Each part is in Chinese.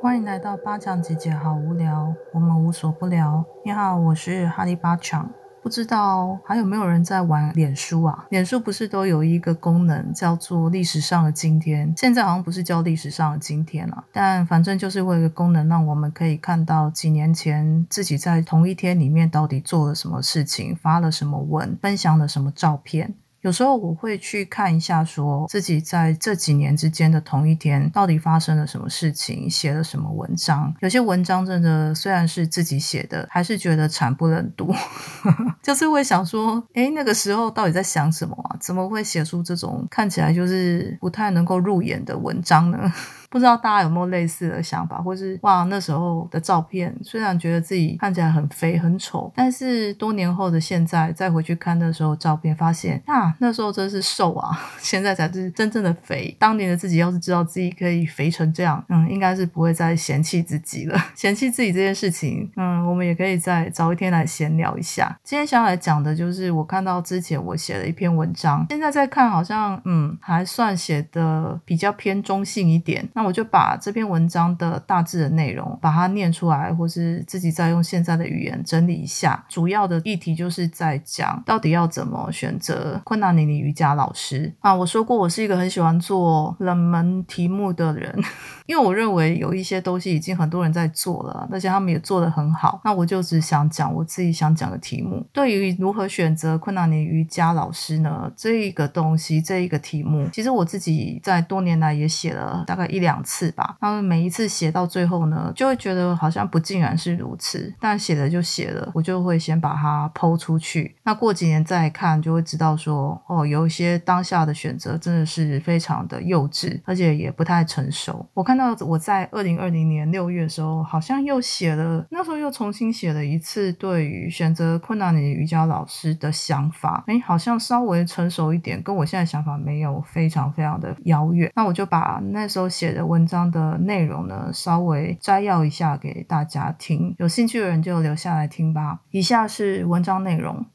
欢迎来到八强姐姐，好无聊，我们无所不聊。你好，我是哈利八强。不知道还有没有人在玩脸书啊？脸书不是都有一个功能叫做历史上的今天？现在好像不是叫历史上的今天了，但反正就是会有一个功能，让我们可以看到几年前自己在同一天里面到底做了什么事情，发了什么文，分享了什么照片。有时候我会去看一下，说自己在这几年之间的同一天到底发生了什么事情，写了什么文章。有些文章真的虽然是自己写的，还是觉得惨不忍睹，就是会想说，哎，那个时候到底在想什么啊？怎么会写出这种看起来就是不太能够入眼的文章呢？不知道大家有没有类似的想法，或是哇，那时候的照片虽然觉得自己看起来很肥很丑，但是多年后的现在再回去看那时候照片，发现啊，那时候真是瘦啊，现在才是真正的肥。当年的自己要是知道自己可以肥成这样，嗯，应该是不会再嫌弃自己了。嫌弃自己这件事情，嗯，我们也可以再找一天来闲聊一下。今天想要来讲的就是我看到之前我写了一篇文章，现在在看好像嗯还算写的比较偏中性一点。那我就把这篇文章的大致的内容把它念出来，或是自己再用现在的语言整理一下。主要的议题就是在讲到底要怎么选择困难尼尼瑜伽老师啊。我说过，我是一个很喜欢做冷门题目的人，因为我认为有一些东西已经很多人在做了，而且他们也做得很好。那我就只想讲我自己想讲的题目。对于如何选择困难尼瑜伽老师呢？这一个东西，这一个题目，其实我自己在多年来也写了大概一两。两次吧，然后每一次写到最后呢，就会觉得好像不尽然是如此，但写了就写了，我就会先把它抛出去。那过几年再看，就会知道说，哦，有一些当下的选择真的是非常的幼稚，而且也不太成熟。我看到我在二零二零年六月的时候，好像又写了，那时候又重新写了一次对于选择困难的瑜伽老师的想法，哎，好像稍微成熟一点，跟我现在想法没有非常非常的遥远。那我就把那时候写的的。文章的内容呢，稍微摘要一下给大家听。有兴趣的人就留下来听吧。以下是文章内容。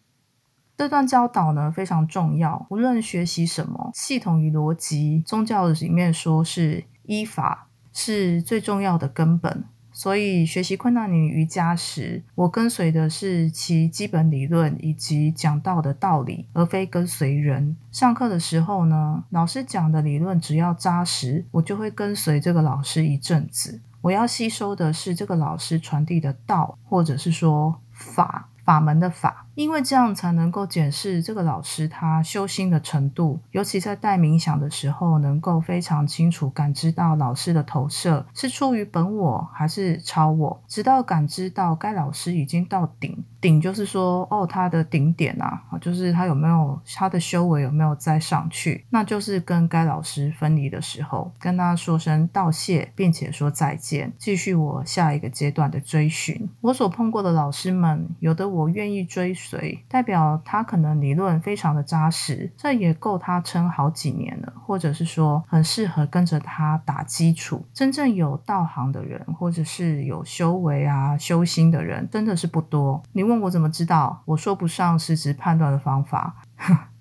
这段教导呢非常重要，无论学习什么，系统与逻辑，宗教里面说是依法是最重要的根本。所以学习困难女瑜伽时，我跟随的是其基本理论以及讲到的道理，而非跟随人。上课的时候呢，老师讲的理论只要扎实，我就会跟随这个老师一阵子。我要吸收的是这个老师传递的道，或者是说法。法门的法，因为这样才能够检视这个老师他修心的程度，尤其在带冥想的时候，能够非常清楚感知到老师的投射是出于本我还是超我，直到感知到该老师已经到顶。顶就是说，哦，他的顶点啊，就是他有没有他的修为有没有再上去，那就是跟该老师分离的时候，跟他说声道谢，并且说再见，继续我下一个阶段的追寻。我所碰过的老师们，有的我愿意追随，代表他可能理论非常的扎实，这也够他撑好几年了，或者是说很适合跟着他打基础。真正有道行的人，或者是有修为啊、修心的人，真的是不多。你问。我怎么知道？我说不上实质判断的方法。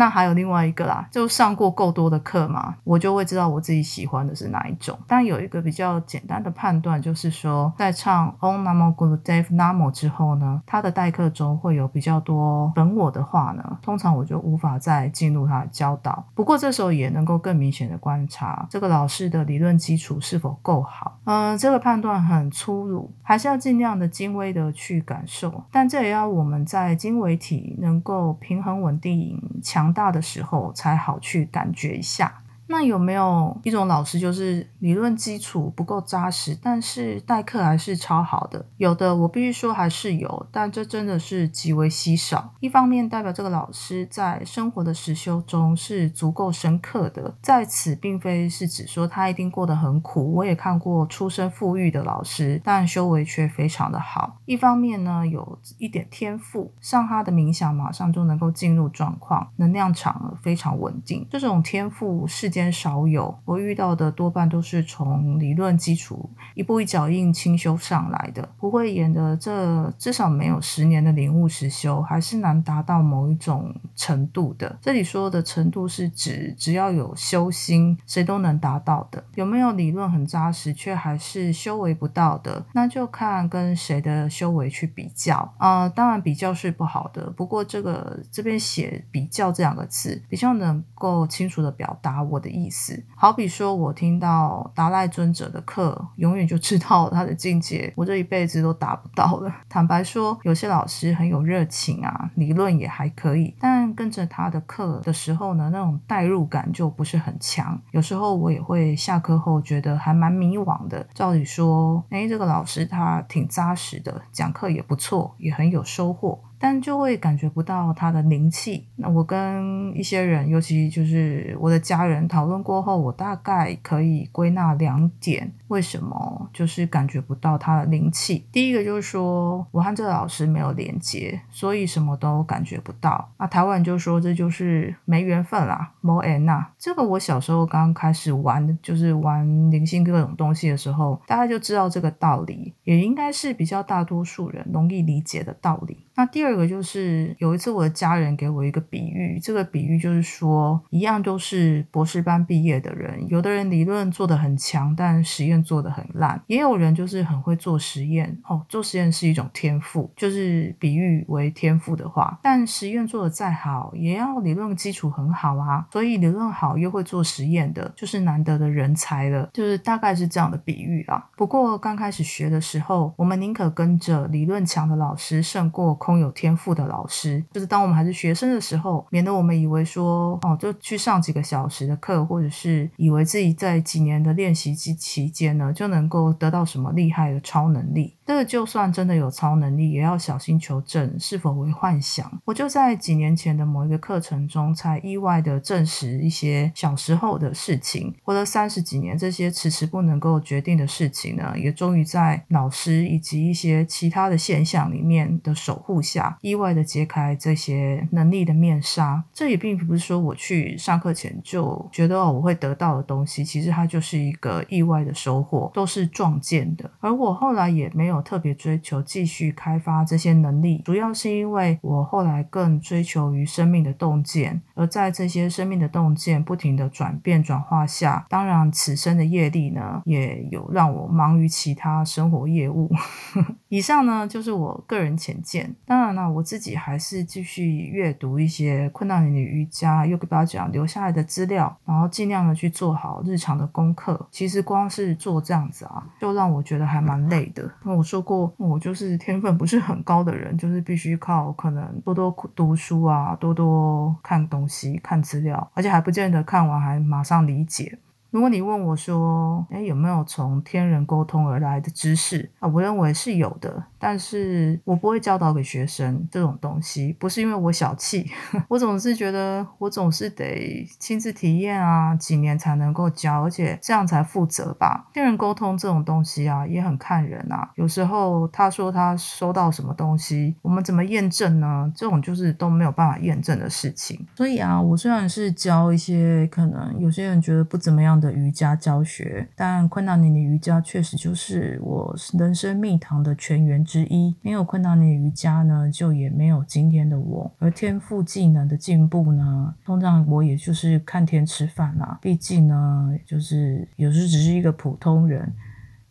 那还有另外一个啦，就上过够多的课嘛，我就会知道我自己喜欢的是哪一种。但有一个比较简单的判断，就是说在唱 Onnamo Gurudev Namo 之后呢，他的代课中会有比较多本我的话呢，通常我就无法再进入他的教导。不过这时候也能够更明显的观察这个老师的理论基础是否够好。嗯，这个判断很粗鲁，还是要尽量的精微的去感受。但这也要我们在经纬体能够平衡稳定强。大的时候才好去感觉一下。那有没有一种老师，就是理论基础不够扎实，但是代课还是超好的？有的，我必须说还是有，但这真的是极为稀少。一方面代表这个老师在生活的实修中是足够深刻的，在此并非是指说他一定过得很苦。我也看过出身富裕的老师，但修为却非常的好。一方面呢，有一点天赋，上他的冥想马上就能够进入状况，能量场非常稳定。这种天赋事件。间少有，我遇到的多半都是从理论基础一步一脚印清修上来的。不会演的这至少没有十年的领悟实修，还是难达到某一种程度的。这里说的程度是指只要有修心，谁都能达到的。有没有理论很扎实，却还是修为不到的，那就看跟谁的修为去比较啊。当然比较是不好的，不过这个这边写比较这两个字，比较能够清楚的表达我的意思。好比说我听到达赖尊者的课，永远就知道他的境界，我这一辈子都达不到了。坦白说，有些老师很有热情啊，理论也还可以，但跟着他的课的时候呢，那种代入感就不是很强。有时候我也会下课后觉得还蛮迷惘的。照理说，哎，这个老师他挺扎实的，讲课也不错，也很有收获。但就会感觉不到他的灵气。那我跟一些人，尤其就是我的家人讨论过后，我大概可以归纳两点：为什么就是感觉不到他的灵气？第一个就是说我和这个老师没有连接，所以什么都感觉不到。那台湾人就说这就是没缘分啦，没缘呐。这个我小时候刚开始玩，就是玩灵性各种东西的时候，大家就知道这个道理，也应该是比较大多数人容易理解的道理。那第二个就是有一次我的家人给我一个比喻，这个比喻就是说，一样都是博士班毕业的人，有的人理论做得很强，但实验做得很烂；也有人就是很会做实验，哦，做实验是一种天赋，就是比喻为天赋的话，但实验做得再好，也要理论基础很好啊。所以理论好又会做实验的，就是难得的人才了，就是大概是这样的比喻啊。不过刚开始学的时候，我们宁可跟着理论强的老师，胜过。空有天赋的老师，就是当我们还是学生的时候，免得我们以为说哦，就去上几个小时的课，或者是以为自己在几年的练习期期间呢，就能够得到什么厉害的超能力。这个就算真的有超能力，也要小心求证是否为幻想。我就在几年前的某一个课程中，才意外的证实一些小时候的事情。活了三十几年，这些迟迟不能够决定的事情呢，也终于在老师以及一些其他的现象里面的守护下，意外的揭开这些能力的面纱。这也并不是说我去上课前就觉得哦我会得到的东西，其实它就是一个意外的收获，都是撞见的。而我后来也没有。特别追求继续开发这些能力，主要是因为我后来更追求于生命的洞见，而在这些生命的洞见不停的转变转化下，当然此生的业力呢，也有让我忙于其他生活业务。以上呢就是我个人浅见，当然了，我自己还是继续阅读一些困难里的瑜伽、又给大家讲留下来的资料，然后尽量的去做好日常的功课。其实光是做这样子啊，就让我觉得还蛮累的。那我。说过，我就是天分不是很高的人，就是必须靠可能多多读书啊，多多看东西、看资料，而且还不见得看完还马上理解。如果你问我说，哎，有没有从天人沟通而来的知识啊？我认为是有的，但是我不会教导给学生这种东西，不是因为我小气，我总是觉得我总是得亲自体验啊，几年才能够教，而且这样才负责吧。跟人沟通这种东西啊，也很看人啊。有时候他说他收到什么东西，我们怎么验证呢？这种就是都没有办法验证的事情。所以啊，我虽然是教一些可能有些人觉得不怎么样。的瑜伽教学，但昆达尼的瑜伽确实就是我人生蜜糖的泉源之一。没有困难的瑜伽呢，就也没有今天的我。而天赋技能的进步呢，通常我也就是看天吃饭啦。毕竟呢，就是有时只是一个普通人。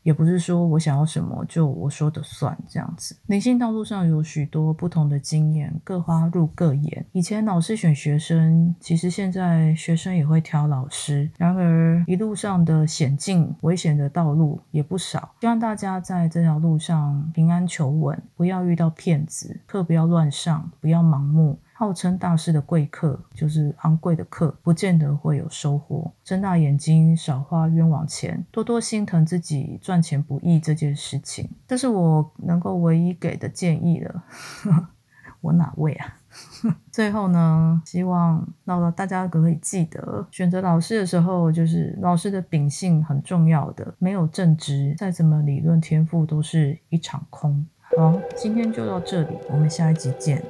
也不是说我想要什么就我说的算这样子。灵性道路上有许多不同的经验，各花入各眼。以前老师选学生，其实现在学生也会挑老师。然而一路上的险境、危险的道路也不少。希望大家在这条路上平安求稳，不要遇到骗子，课不要乱上，不要盲目。号称大师的贵客，就是昂贵的课，不见得会有收获。睁大眼睛，少花冤枉钱，多多心疼自己赚钱不易这件事情，这是我能够唯一给的建议了。我哪位啊？最后呢，希望到大家可以记得，选择老师的时候，就是老师的秉性很重要的。没有正直，再怎么理论天赋，都是一场空。好，今天就到这里，我们下一集见。